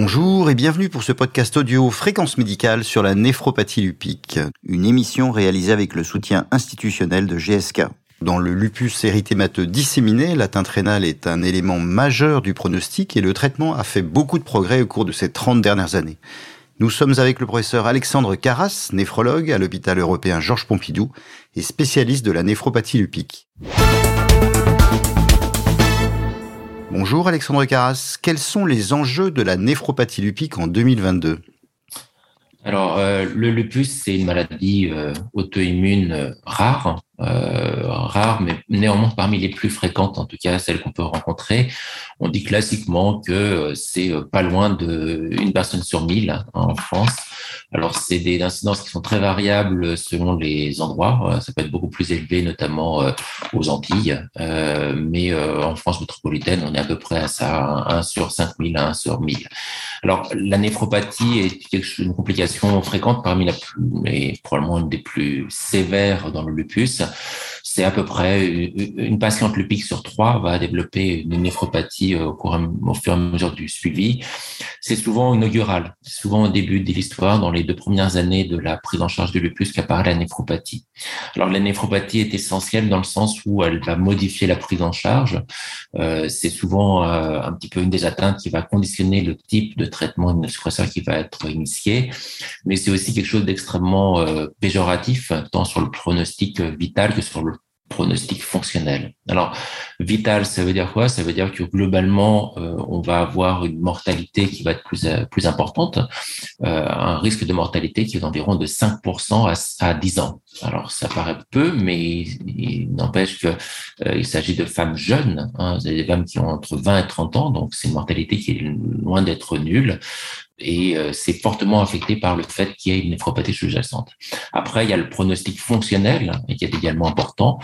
Bonjour et bienvenue pour ce podcast audio Fréquence médicale sur la néphropathie lupique, une émission réalisée avec le soutien institutionnel de GSK. Dans le lupus érythémateux disséminé, l'atteinte rénale est un élément majeur du pronostic et le traitement a fait beaucoup de progrès au cours de ces 30 dernières années. Nous sommes avec le professeur Alexandre Carras, néphrologue à l'hôpital européen Georges Pompidou et spécialiste de la néphropathie lupique. Bonjour Alexandre Carras, quels sont les enjeux de la néphropathie lupique en 2022 Alors, euh, le lupus, c'est une maladie euh, auto-immune euh, rare rares, mais néanmoins parmi les plus fréquentes, en tout cas celles qu'on peut rencontrer. On dit classiquement que c'est pas loin de une personne sur mille hein, en France. Alors c'est des incidences qui sont très variables selon les endroits. Ça peut être beaucoup plus élevé, notamment aux Antilles, mais en France métropolitaine, on est à peu près à ça, 1 sur 5000 à 1 sur 1000. Alors la néphropathie est une complication fréquente parmi la plus, et probablement une des plus sévères dans le lupus c'est à peu près une patiente lupique sur trois va développer une néphropathie au, cours, au fur et à mesure du suivi. C'est souvent inaugural, souvent au début de l'histoire, dans les deux premières années de la prise en charge du lupus, qu'apparaît la néphropathie. Alors la néphropathie est essentielle dans le sens où elle va modifier la prise en charge. Euh, c'est souvent euh, un petit peu une des atteintes qui va conditionner le type de traitement immunosuppresseur qui va être initié, mais c'est aussi quelque chose d'extrêmement euh, péjoratif, tant sur le pronostic vital que sur le pronostic fonctionnel. Alors, vital, ça veut dire quoi? Ça veut dire que globalement, euh, on va avoir une mortalité qui va être plus, euh, importante, euh, un risque de mortalité qui est d'environ de 5% à, à 10 ans. Alors, ça paraît peu, mais il, n'empêche que il s'agit de femmes jeunes, hein, des femmes qui ont entre 20 et 30 ans, donc c'est une mortalité qui est loin d'être nulle et euh, c'est fortement affecté par le fait qu'il y ait une néphropathie sous-jacente. Après, il y a le pronostic fonctionnel et qui est également important,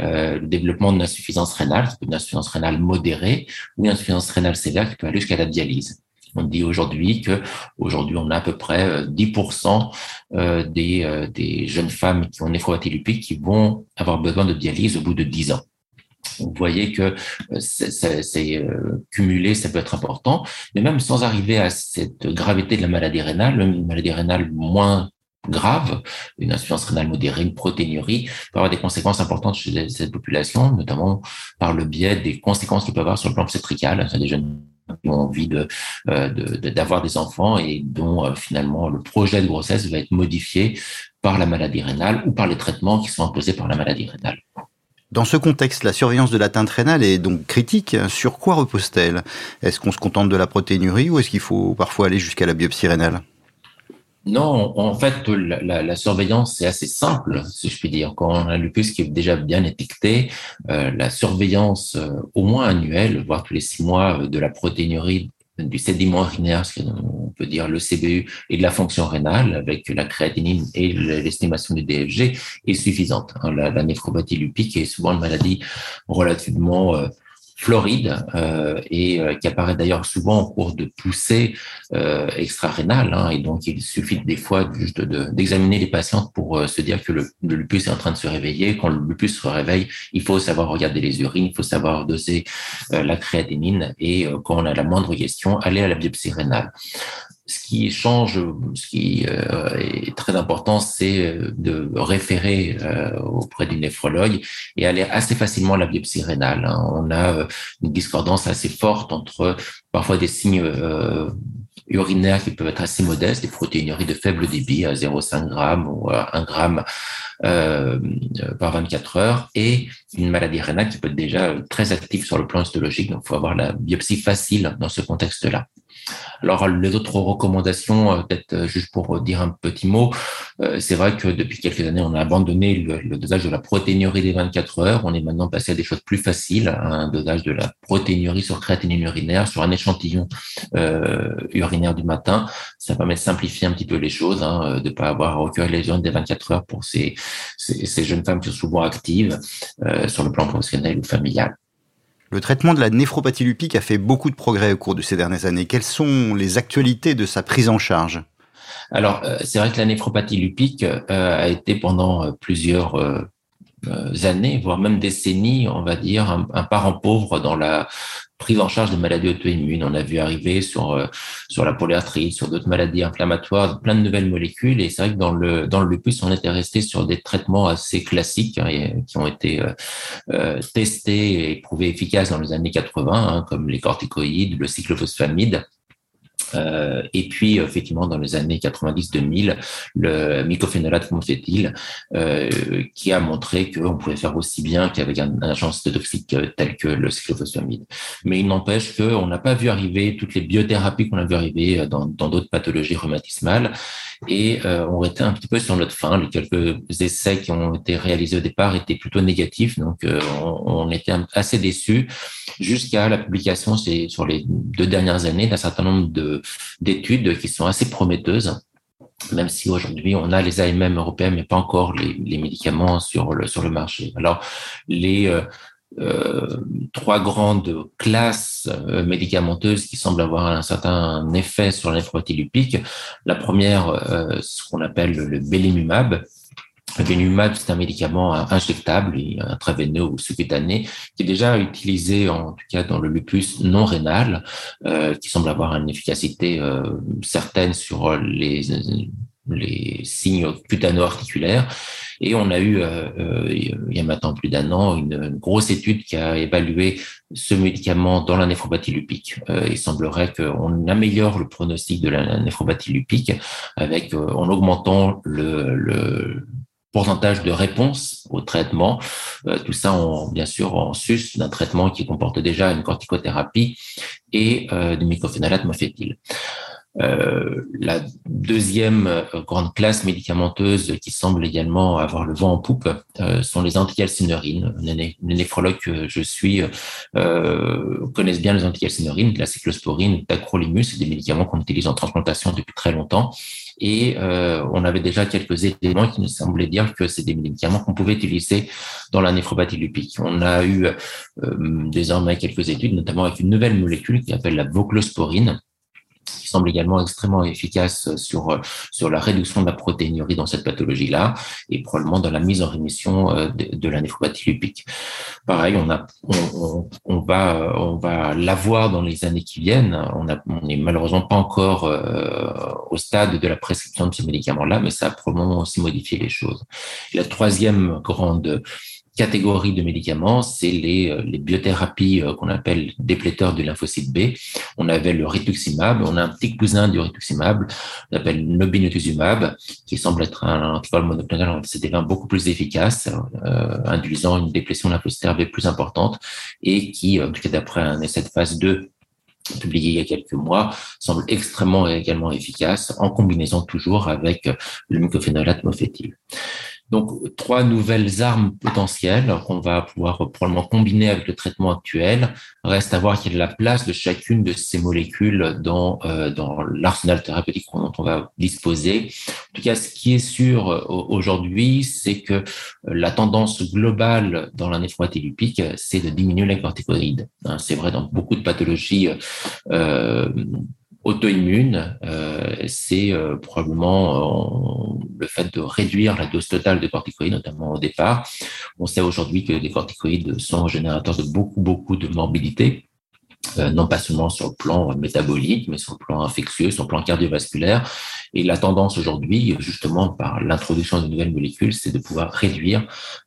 euh, le développement d'une insuffisance rénale, une insuffisance rénale modérée ou une insuffisance rénale sévère qui peut aller jusqu'à la dialyse. On dit aujourd'hui que aujourd'hui on a à peu près 10% euh, des, des jeunes femmes qui ont néphropathie lupique qui vont avoir besoin de dialyse au bout de 10 ans. Vous voyez que euh, c'est euh, cumulé, ça peut être important, mais même sans arriver à cette gravité de la maladie rénale, une maladie rénale moins grave, une insuffisance rénale modérée, une protéinurie, peut avoir des conséquences importantes chez cette population, notamment par le biais des conséquences qu'il peut avoir sur le plan obstétrical. C'est des jeunes qui ont envie euh, d'avoir des enfants et dont finalement le projet de grossesse va être modifié par la maladie rénale ou par les traitements qui sont imposés par la maladie rénale. Dans ce contexte, la surveillance de l'atteinte rénale est donc critique. Sur quoi repose-t-elle? Est-ce qu'on se contente de la protéinurie ou est-ce qu'il faut parfois aller jusqu'à la biopsie rénale? Non, en fait, la, surveillance, c'est assez simple, si je puis dire. Quand on a un lupus qui est déjà bien étiqueté, euh, la surveillance euh, au moins annuelle, voire tous les six mois, euh, de la protéinurie du sédiment urinaire, ce qu'on peut dire le CBU, et de la fonction rénale avec la créatinine et l'estimation du DFG est suffisante. Hein. La, la néphropathie lupique est souvent une maladie relativement euh, floride euh, et euh, qui apparaît d'ailleurs souvent en cours de poussée euh, extra-rénale. Hein, et donc, il suffit des fois juste d'examiner les patientes pour euh, se dire que le, le, lupus est en train de se réveiller. Quand le lupus se réveille, il faut savoir regarder les urines, il faut savoir doser la créatinine et quand on a la moindre question, aller à la biopsie rénale ce qui change, ce qui euh, est très important, c'est euh, de référer euh, auprès du néphrologue et aller assez facilement à la biopsie rénale. Hein. On a une discordance assez forte entre parfois des signes urinaires qui peuvent être assez modestes, des protéinuries de faible débit à 0,5 g ou à 1 g euh, par 24 heures et une maladie rénale qui peut être déjà très active sur le plan histologique. Donc, il faut avoir la biopsie facile dans ce contexte-là. Alors, les autres recommandations, euh, peut-être euh, juste pour dire un petit mot, euh, c'est vrai que depuis quelques années, on a abandonné le, dosage de la protéinurie des 24 heures. On est maintenant passé à des choses plus faciles, un dosage de la protéinurie sur créatinine urinaire, sur un échantillon urinaire du matin. Ça permet de simplifier un petit peu les choses, hein, de ne pas avoir à recourir les urines des 24 heures pour ces, jeunes femmes qui sont souvent actives sur le plan professionnel ou familial. Le traitement de la néphropathie lupique a fait beaucoup de progrès au cours de ces dernières années. Quelles sont les actualités de sa prise en charge? Alors, euh, c'est vrai que la néphropathie lupique euh, a été pendant euh, plusieurs années, voire même décennies, on va dire, un, parent pauvre dans la prise en charge des maladies auto-immunes. On a vu arriver sur la polyarthrite, sur d'autres maladies inflammatoires, plein de nouvelles molécules. Et c'est vrai que dans le dans lupus, on était resté sur des traitements assez classiques hein, qui ont été testés et prouvés efficaces dans les années 80, hein, comme les corticoïdes, le cyclophosphamide. Euh, et puis, effectivement, dans les années 90-2000, le mycophénolate mofétil, euh, qui a montré qu'on pouvait faire aussi bien qu'avec un, agent cytotoxique euh, tel que le cyclophosphamide. Mais il n'empêche qu'on n'a pas vu arriver toutes les biothérapies qu'on a vu arriver euh, dans d'autres pathologies rhumatismales et euh, on était un petit peu sur notre fin. Les quelques essais qui ont été réalisés au départ étaient plutôt négatifs, donc euh, on, on, était assez déçus jusqu'à la publication sur les deux dernières années d'un certain nombre d'études qui sont assez prometteuses même si aujourd'hui on a les AMM européens, mais pas encore les, médicaments sur le, sur le marché. Alors, les, euh, trois grandes classes euh, médicamenteuses qui semblent avoir un certain effet sur la lupique. La première, euh, ce qu'on appelle le belimumab. Le belimumab, c'est un médicament injectable, intraveineux ou sous-cutané, qui est déjà utilisé en tout cas dans le lupus non rénal, qui semble avoir une efficacité certaine sur les les signes cutano-articulaires. Et on a eu, euh, euh, il y a maintenant plus d'un an, une, grosse étude qui a évalué ce médicament dans la néphropathie lupique. Euh, il semblerait qu'on améliore le pronostic de la néphropathie lupique avec, en augmentant le, le pourcentage de réponse au traitement. tout ça, en, bien sûr, en sus d'un traitement qui comporte déjà une corticothérapie et du mycophénolate mofétil. Euh, la deuxième euh, grande classe médicamenteuse qui semble également avoir le vent en poupe euh, sont les anticalcineurines. Les, néphrologues que je suis euh, connaissent bien les anticalcineurines, la cyclosporine, tacrolimus, c'est des médicaments qu'on utilise en transplantation depuis très longtemps. Et euh, on avait déjà quelques éléments qui nous semblaient dire que c'est des médicaments qu'on pouvait utiliser dans la néphropathie lupique. On a eu désormais quelques études, notamment avec une nouvelle molécule qui s'appelle la voclosporine, qui semble également extrêmement efficace sur sur la réduction de la protéinurie dans cette pathologie-là et probablement dans la mise en rémission euh, de, la néphropathie lupique. Pareil, on a on, on, va on va l'avoir dans les années qui viennent. On a on n'est malheureusement pas encore euh, au stade de la prescription de ce médicament-là, mais ça a probablement aussi modifié les choses. la troisième grande catégorie de médicaments, c'est les, euh, les biothérapies euh, qu'on appelle dépléteurs du lymphocyte B. On avait le rituximab, on a un petit cousin du rituximab, on appelle nobinutuximab, qui semble être un anticorps monoclonal CD20 beaucoup plus efficace, euh, induisant une déplétion lymphocytaire B plus importante et qui, d'après un essai de phase 2 publié il y a quelques mois, semble extrêmement également efficace en combinaison toujours avec le mycophénolate mofétil. Donc, trois nouvelles armes potentielles qu'on va pouvoir probablement combiner avec le traitement actuel. Reste à voir quelle est la place de chacune de ces molécules dans, euh, dans l'arsenal thérapeutique dont on va disposer. En tout cas, ce qui est sûr euh, aujourd'hui, c'est que euh, la tendance globale dans la néphropathie lupique, c'est de diminuer les corticoïdes. Hein, c'est vrai dans beaucoup de pathologies euh, auto-immune, euh, c'est euh, probablement euh, le fait de réduire la dose totale de corticoïdes, notamment au départ. On sait aujourd'hui que les corticoïdes sont générateurs de beaucoup, beaucoup de morbidité. Non pas seulement sur le plan métabolique, mais sur le plan infectieux, sur le plan cardiovasculaire. Et la tendance aujourd'hui, justement par l'introduction de nouvelles molécules, c'est de pouvoir réduire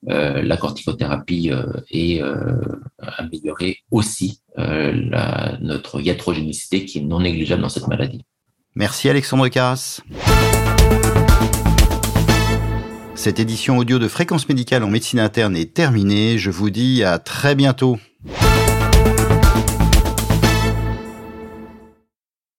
euh, la corticothérapie euh, et améliorer aussi notre iatrogénicité qui est non négligeable dans cette maladie. Merci Alexandre Carras. Cette édition audio de Fréquence médicale en médecine interne est terminée. Je vous dis à très bientôt.